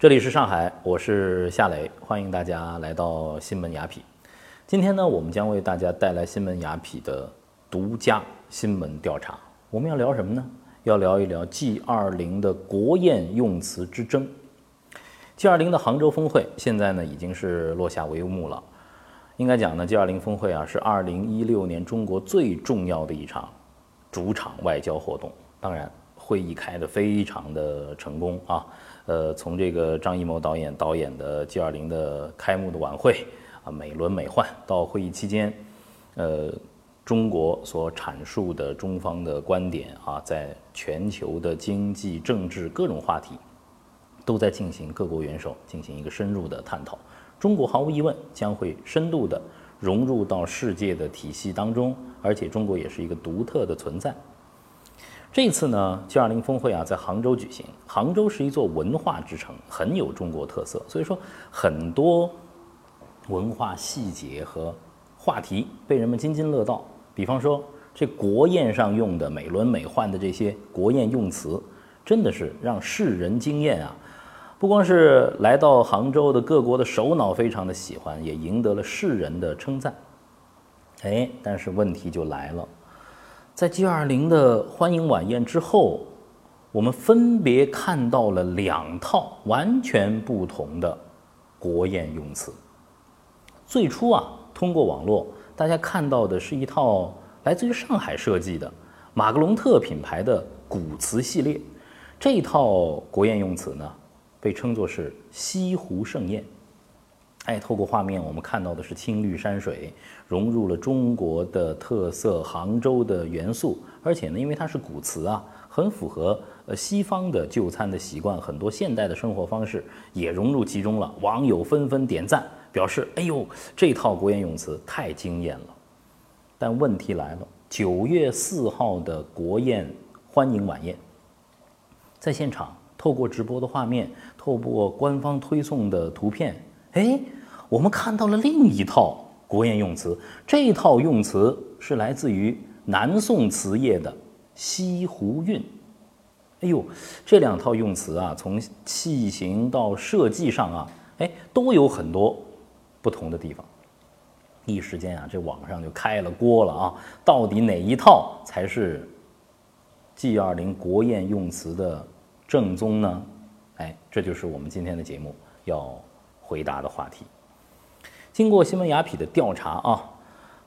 这里是上海，我是夏磊，欢迎大家来到新闻雅痞。今天呢，我们将为大家带来新闻雅痞的独家新闻调查。我们要聊什么呢？要聊一聊 G20 的国宴用词之争。G20 的杭州峰会现在呢已经是落下帷幕了。应该讲呢，G20 峰会啊是2016年中国最重要的一场主场外交活动。当然，会议开得非常的成功啊。呃，从这个张艺谋导演导演的 G20 的开幕的晚会啊，美轮美奂，到会议期间，呃。中国所阐述的中方的观点啊，在全球的经济、政治各种话题，都在进行各国元首进行一个深入的探讨。中国毫无疑问将会深度的融入到世界的体系当中，而且中国也是一个独特的存在。这次呢，G20 峰会啊，在杭州举行。杭州是一座文化之城，很有中国特色，所以说很多文化细节和话题被人们津津乐道。比方说，这国宴上用的美轮美奂的这些国宴用词，真的是让世人惊艳啊！不光是来到杭州的各国的首脑非常的喜欢，也赢得了世人的称赞。哎，但是问题就来了，在 G20 的欢迎晚宴之后，我们分别看到了两套完全不同的国宴用词。最初啊，通过网络。大家看到的是一套来自于上海设计的马格龙特品牌的古瓷系列，这套国宴用词呢，被称作是西湖盛宴。哎，透过画面我们看到的是青绿山水，融入了中国的特色杭州的元素，而且呢，因为它是古瓷啊，很符合呃西方的就餐的习惯，很多现代的生活方式也融入其中了。网友纷纷点赞。表示：“哎呦，这套国宴用词太惊艳了。”但问题来了，九月四号的国宴欢迎晚宴，在现场透过直播的画面，透过官方推送的图片，哎，我们看到了另一套国宴用词。这套用词是来自于南宋瓷业的西湖韵。哎呦，这两套用词啊，从器型到设计上啊，哎，都有很多。不同的地方，一时间啊，这网上就开了锅了啊！到底哪一套才是 G20 国宴用词的正宗呢？哎，这就是我们今天的节目要回答的话题。经过新闻雅痞的调查啊，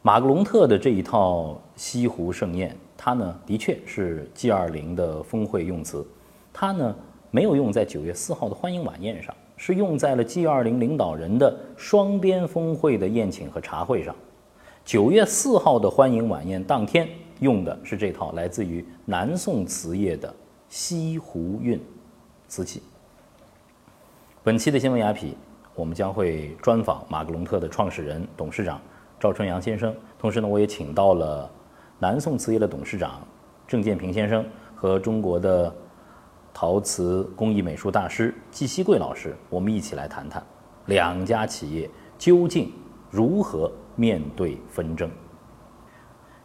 马格龙特的这一套西湖盛宴，它呢的确是 G20 的峰会用词，它呢没有用在九月四号的欢迎晚宴上。是用在了 G20 领导人的双边峰会的宴请和茶会上。九月四号的欢迎晚宴当天用的是这套来自于南宋瓷业的西湖韵瓷器。本期的新闻雅痞，我们将会专访马格龙特的创始人、董事长赵春阳先生，同时呢，我也请到了南宋瓷业的董事长郑建平先生和中国的。陶瓷工艺美术大师季希贵老师，我们一起来谈谈两家企业究竟如何面对纷争。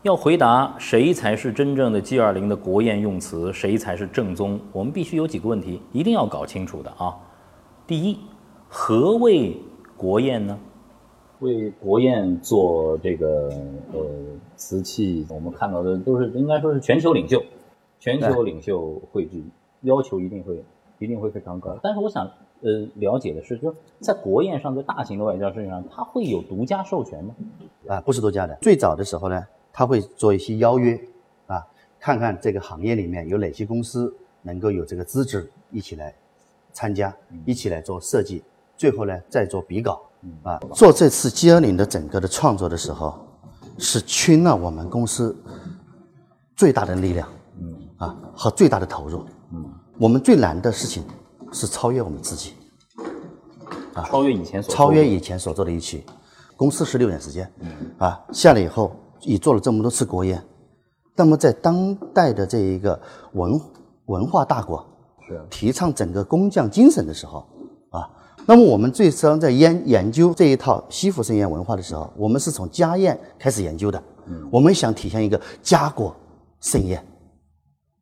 要回答谁才是真正的 G20 的国宴用词，谁才是正宗，我们必须有几个问题一定要搞清楚的啊。第一，何谓国宴呢？为国宴做这个呃瓷器，我们看到的都是应该说是全球领袖，全球领袖汇聚。要求一定会一定会非常高，但是我想呃了解的是，就在国宴上，在大型的外交事情上，它会有独家授权吗？啊，不是独家的。最早的时候呢，他会做一些邀约，啊，看看这个行业里面有哪些公司能够有这个资质一起来参加，一起来做设计，最后呢再做比稿，啊，做这次 G 二零的整个的创作的时候，是倾了我们公司最大的力量，嗯，啊和最大的投入。嗯，我们最难的事情是超越我们自己，啊，超越以前所超越以前所做的一期，公司十六年时间，嗯，啊，下来以后也做了这么多次国宴，那么在当代的这一个文文化大国，是提倡整个工匠精神的时候，啊，那么我们最初在研研究这一套西湖盛宴文化的时候，我们是从家宴开始研究的，我们想体现一个家国盛宴。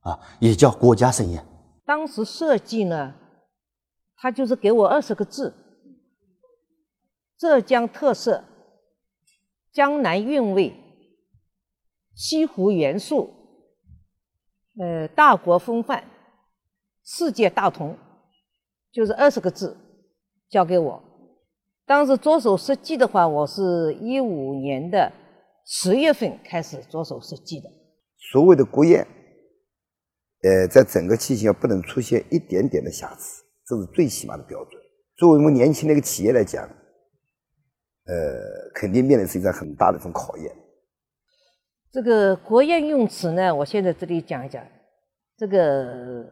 啊，也叫国家盛宴。当时设计呢，他就是给我二十个字：浙江特色、江南韵味、西湖元素、呃大国风范、世界大同，就是二十个字，交给我。当时着手设计的话，我是一五年的十月份开始着手设计的。所谓的国宴，呃，在整个器型不能出现一点点的瑕疵，这是最起码的标准。作为我们年轻的一个企业来讲，呃，肯定面临是一个很大的一种考验。这个国宴用词呢，我现在这里讲一讲。这个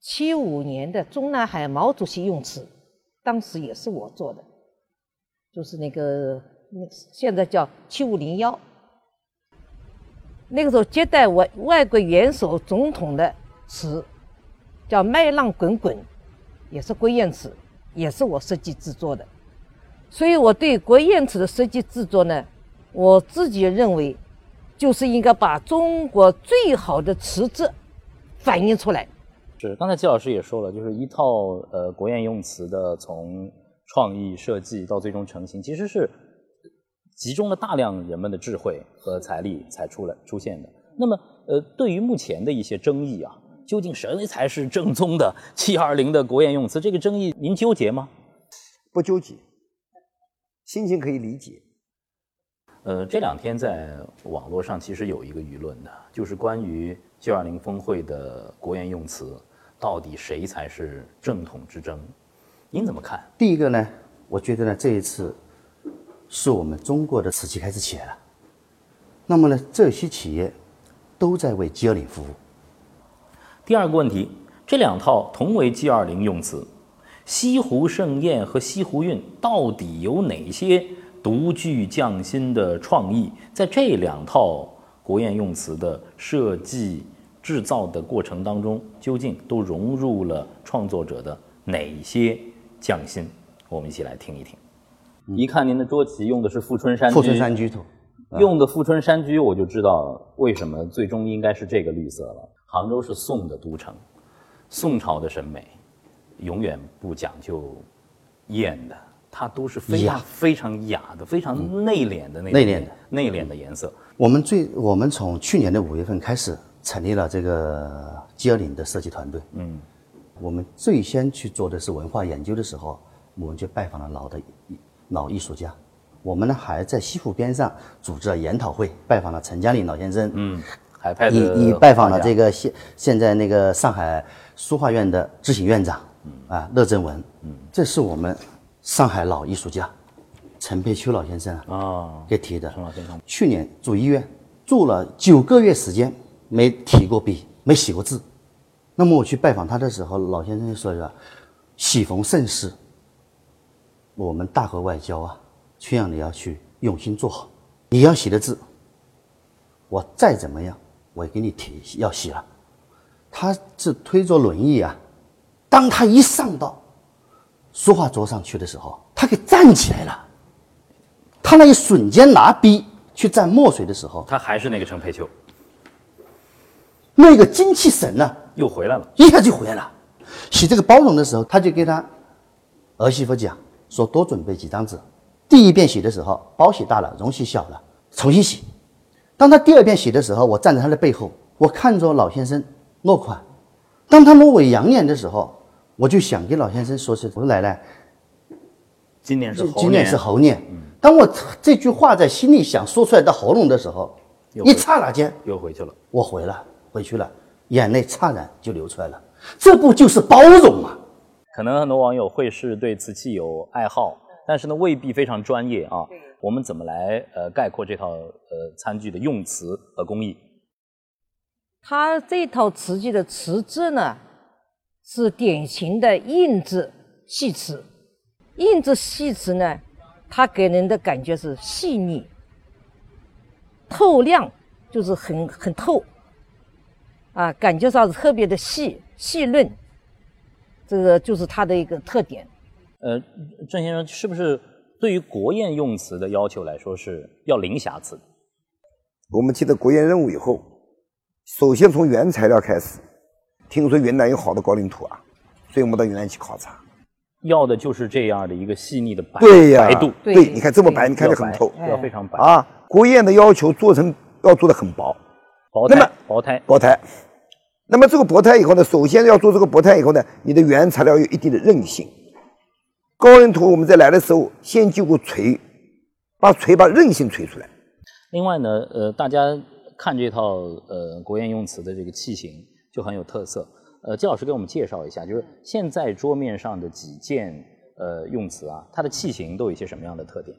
七五年的中南海毛主席用词，当时也是我做的。就是那个，那现在叫七五零幺。那个时候接待外外国元首总统的词，叫麦浪滚滚，也是国宴词，也是我设计制作的。所以我对国宴词的设计制作呢，我自己认为，就是应该把中国最好的词质反映出来。是，刚才季老师也说了，就是一套呃国宴用词的从。创意设计到最终成型，其实是集中了大量人们的智慧和财力才出来出现的。那么，呃，对于目前的一些争议啊，究竟谁才是正宗的 七二零的国宴用词？这个争议您纠结吗？不纠结，心情可以理解。呃，这两天在网络上其实有一个舆论的，就是关于 G 二零峰会的国宴用词，到底谁才是正统之争？您怎么看？第一个呢，我觉得呢，这一次是我们中国的瓷器开始起来了。那么呢，这些企业都在为 G 二零服务。第二个问题，这两套同为 G 二零用词，西湖盛宴和西湖韵到底有哪些独具匠心的创意？在这两套国宴用词的设计制造的过程当中，究竟都融入了创作者的哪些？匠心，我们一起来听一听。一看您的桌旗用的是富春山居，富春山居图，用的富春山居，我就知道为什么最终应该是这个绿色了。杭州是宋的都城，宋朝的审美永远不讲究艳的，它都是非常非常雅的、非常内敛的那内敛的内敛的颜色。我们最我们从去年的五月份开始成立了这个二零的设计团队，嗯。我们最先去做的是文化研究的时候，我们去拜访了老的老艺术家。我们呢还在西湖边上组织了研讨会，拜访了陈嘉玲老先生，嗯，还派的也也拜访了这个现现在那个上海书画院的执行院长，啊，乐正文，嗯，这是我们上海老艺术家陈佩秋老先生啊给提的。陈老先生。去年住医院住了九个月时间，没提过笔，没写过字。那么我去拜访他的时候，老先生就说：“着，喜逢盛世，我们大河外交啊，劝让你要去用心做好。你要写的字，我再怎么样，我也给你提要写了。”他是推着轮椅啊，当他一上到书画桌上去的时候，他给站起来了。他那一瞬间拿笔去蘸墨水的时候，他还是那个陈佩秋。那个精气神呢，又回来了，一下就回来了。洗这个包容的时候，他就给他儿媳妇讲说：“多准备几张纸。第一遍洗的时候，包洗大了，容器小了，重新洗。当他第二遍洗的时候，我站在他的背后，我看着老先生落款。当他落尾扬言的时候，我就想给老先生说：‘是我说奶奶，今年是今年是猴年。’当我这句话在心里想说出来到喉咙的时候，一刹那间又回去了，我回了。”回去了，眼泪擦然就流出来了。这不就是包容吗？可能很多网友会是对瓷器有爱好，但是呢，未必非常专业啊。我们怎么来呃概括这套呃餐具的用词和工艺？它这套瓷器的瓷质呢，是典型的硬质细瓷。硬质细瓷呢，它给人的感觉是细腻、透亮，就是很很透。啊，感觉上是特别的细细润，这个就是它的一个特点。呃，郑先生是不是对于国宴用词的要求来说是要零瑕疵？我们接到国宴任务以后，首先从原材料开始。听说云南有好的高岭土啊，所以我们到云南去考察。要的就是这样的一个细腻的白对呀，白度，对对，你看这么白，你看着很透要非常白，啊。国宴的要求做成要做的很薄，薄那么胎薄胎，薄胎。那么这个薄胎以后呢，首先要做这个薄胎以后呢，你的原材料有一定的韧性。高人图我们在来的时候，先经过锤，把锤把韧性锤出来。另外呢，呃，大家看这套呃国宴用瓷的这个器型就很有特色。呃，季老师给我们介绍一下，就是现在桌面上的几件呃用瓷啊，它的器型都有一些什么样的特点？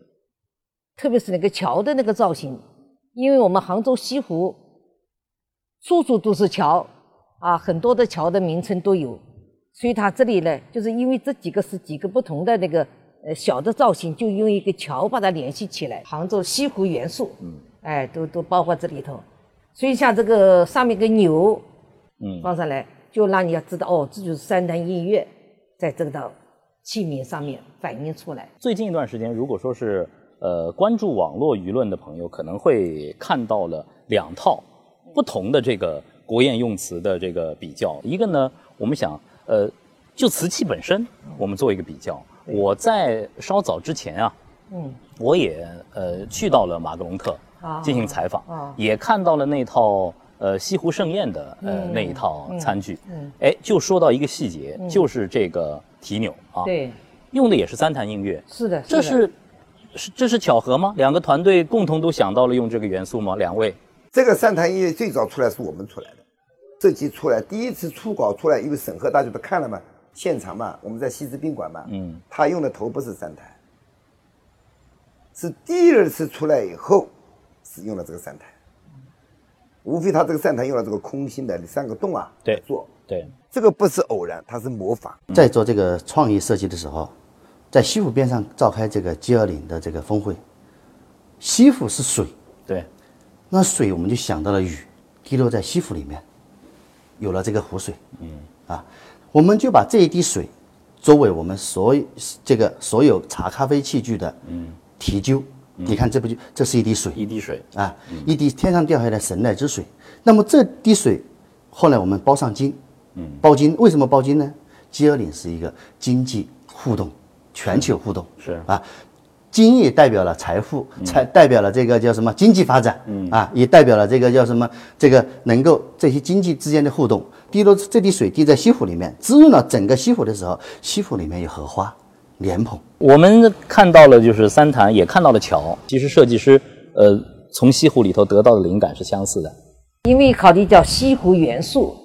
特别是那个桥的那个造型，因为我们杭州西湖处处都是桥啊，很多的桥的名称都有，所以它这里呢，就是因为这几个是几个不同的那个呃小的造型，就用一个桥把它联系起来，杭州西湖元素，嗯，哎，都都包括这里头，所以像这个上面个牛嗯，放上来，就让你要知道哦，这就是三潭印月在这个道器皿上面反映出来。最近一段时间，如果说是呃关注网络舆论的朋友，可能会看到了两套不同的这个国宴用词的这个比较。一个呢，我们想呃就瓷器本身，我们做一个比较。我在稍早之前啊，嗯，我也呃去到了马格隆特啊进行采访，啊也看到了那套呃西湖盛宴的呃、嗯那一套餐具。嗯哎，就说到一个细节，就是这个提钮啊，对，用的也是三潭印月。是的，的这是是这是巧合吗？两个团队共同都想到了用这个元素吗？两位这个三潭印月最早出来是我们出来的，设计出来第一次初稿出来，因为审核大家都看了嘛，现场嘛，我们在西子宾馆嘛，嗯，他用的头不是三潭，是第二次出来以后是用了这个三潭，无非他这个三潭用了这个空心的三个洞啊，对做。对，这个不是偶然，它是模仿。在做这个创意设计的时候，在西湖边上召开这个 G 二零的这个峰会，西湖是水，对，那水我们就想到了雨滴落在西湖里面，有了这个湖水，嗯，啊，我们就把这一滴水作为我们所有这个所有茶咖啡器具的嗯提灸。你看这不就这是一滴水一滴水，啊，一滴天上掉下来的神来之水。那么这滴水后来我们包上金，嗯，包金为什么包金呢？G 二零是一个经济互动，全球互动是啊。金也代表了财富，才代表了这个叫什么经济发展，嗯啊，也代表了这个叫什么这个能够这些经济之间的互动。滴落这滴水滴在西湖里面，滋润了整个西湖的时候，西湖里面有荷花、莲蓬，我们看到了就是三潭，也看到了桥。其实设计师呃从西湖里头得到的灵感是相似的。因为考虑叫西湖元素，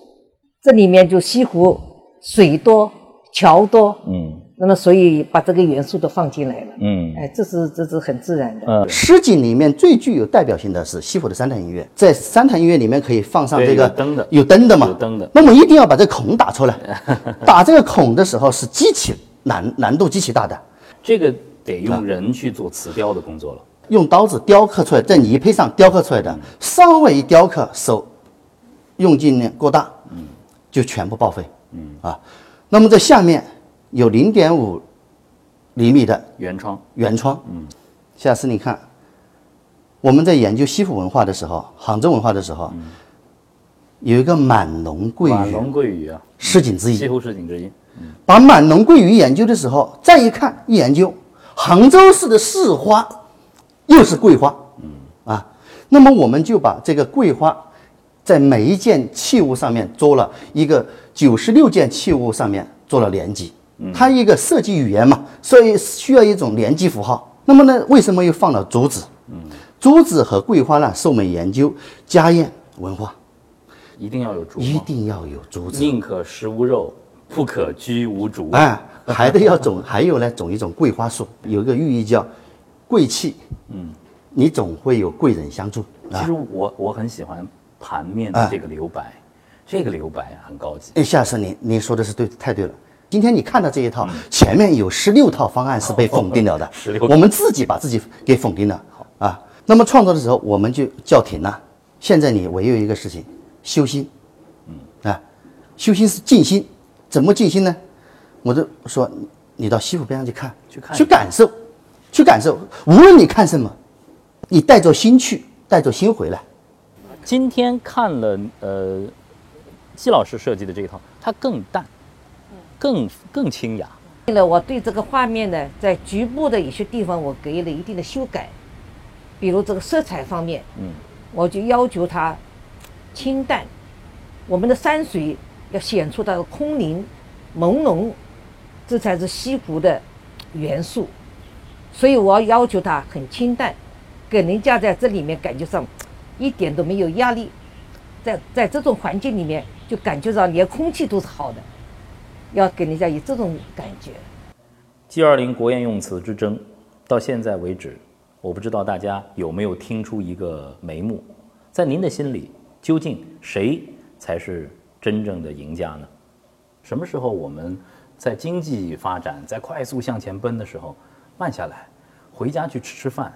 这里面就西湖水多、桥多，嗯那么所以把这个元素都放进来了。嗯。哎，这是这是很自然的。嗯，诗景里面最具有代表性的是西湖的三潭印月，在三潭印月里面可以放上这个有灯的。有灯的嘛，有灯的。那么一定要把这孔打出来，打这个孔的时候是极其难难度极其大的，这个得用人去做瓷雕的工作了。用刀子雕刻出来，在泥胚上雕刻出来的，稍微一雕刻手用劲呢过大，嗯。就全部报废，嗯啊，那么在下面有零点五厘米的圆窗，圆窗。嗯，下次你看，我们在研究西湖文化的时候，杭州文化的时候，有一个满龙桂鱼满龙桂鱼啊，市景之一。西湖市景之一。嗯把满龙桂鱼研究的时候，再一看一研究，杭州市的市花又是桂花。嗯啊，那么我们就把这个桂花在每一件器物上面做了一个九十六件器物上面做了连击。它一个设计语言嘛，所以需要一种连接符号。那么呢，为什么又放了竹子？嗯竹子和桂花呢，是我们研究家宴文化一定要有竹一？定要有竹子。宁可食无肉，不可居无竹。哎，还得要种，还有呢，种一种桂花树，有一个寓意叫贵气。嗯，你总会有贵人相助啊其实。我我很喜欢盘面的这个留白，这个留白很高级。哎，夏师，你你说的是对，太对了。今天你看到这一套，前面有十六套方案是被否定了的，16套我们自己把自己给否定了啊。那么创作的时候，我们就叫停了。现在你唯有一个事情，修心，嗯啊，修心是静心，怎么静心呢？我就说，你到西湖边上去看，去看去感受，去感受。无论你看什么，你带着心去，带着心回来。今天看了呃，季老师设计的这一套，它更淡，更更清雅。了，我对这个画面呢，在局部的一些地方，我给予了一定的修改，比如这个色彩方面，嗯，我就要求它清淡，我们的山水要显出它的空灵、朦胧，这才是西湖的元素。所以我要求它很清淡，给人家在这里面感觉上一点都没有压力，在在这种环境里面就感觉到连空气都是好的，要给人家以这种感觉。G 二零国宴用词之争，到现在为止，我不知道大家有没有听出一个眉目，在您的心里，究竟谁才是真正的赢家呢？什么时候我们在经济发展在快速向前奔的时候，慢下来，回家去吃吃饭，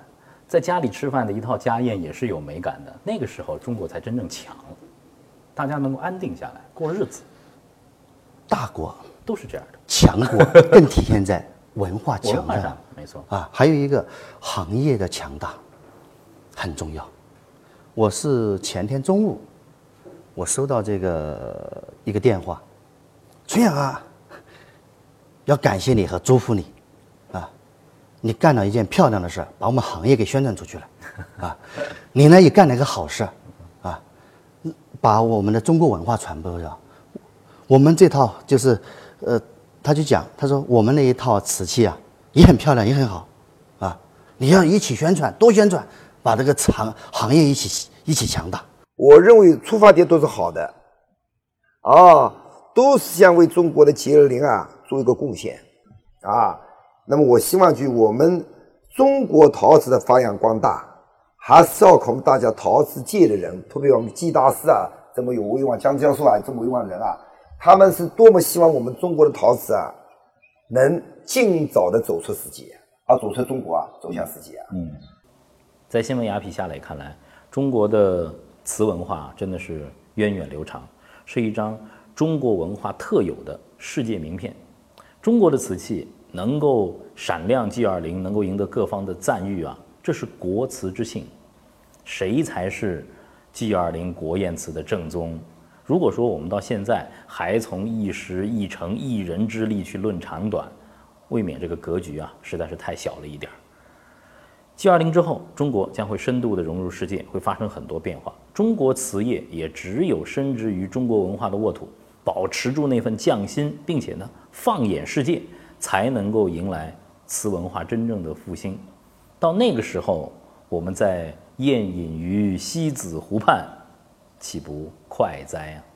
在家里吃饭的一套家宴也是有美感的，那个时候中国才真正强，大家能够安定下来过日子，大国都是这样的。强国 更体现在文化强大上，没错，啊，还有一个行业的强大很重要。我是前天中午，我收到这个一个电话，春阳啊，要感谢你和祝福你，啊，你干了一件漂亮的事儿，把我们行业给宣传出去了，啊，你呢也干了一个好事儿，啊，把我们的中国文化传播了。我们这套就是，呃，他就讲，他说我们那一套瓷器啊，也很漂亮，也很好，啊，你要一起宣传，多宣传，把这个行行业一起一起强大。我认为出发点都是好的，啊，都是想为中国的 G 二零啊做一个贡献，啊，那么我希望就我们中国陶瓷的发扬光大，还是要靠我们大家陶瓷界的人，特别我们季大师啊，这么有威望，江教授啊，这么威望的人啊，他们是多么希望我们中国的陶瓷啊，能尽早的走出世界，啊，走出中国啊，走向世界啊。嗯在新闻雅痞夏磊看来，中国的瓷文化真的是源远流长，是一张中国文化特有的世界名片。中国的瓷器能够闪亮 G 二零，能够赢得各方的赞誉啊，这是国瓷之幸。谁才是 G 二零国宴瓷的正宗？如果说我们到现在还从一时一城一人之力去论长短，未免这个格局啊实在是太小了一点儿。G 二零之后，中国将会深度的融入世界，会发生很多变化。中国瓷业也只有深植于中国文化的沃土，保持住那份匠心，并且呢放眼世界，才能够迎来瓷文化真正的复兴。到那个时候，我们在宴饮于西子湖畔，岂不快哉啊！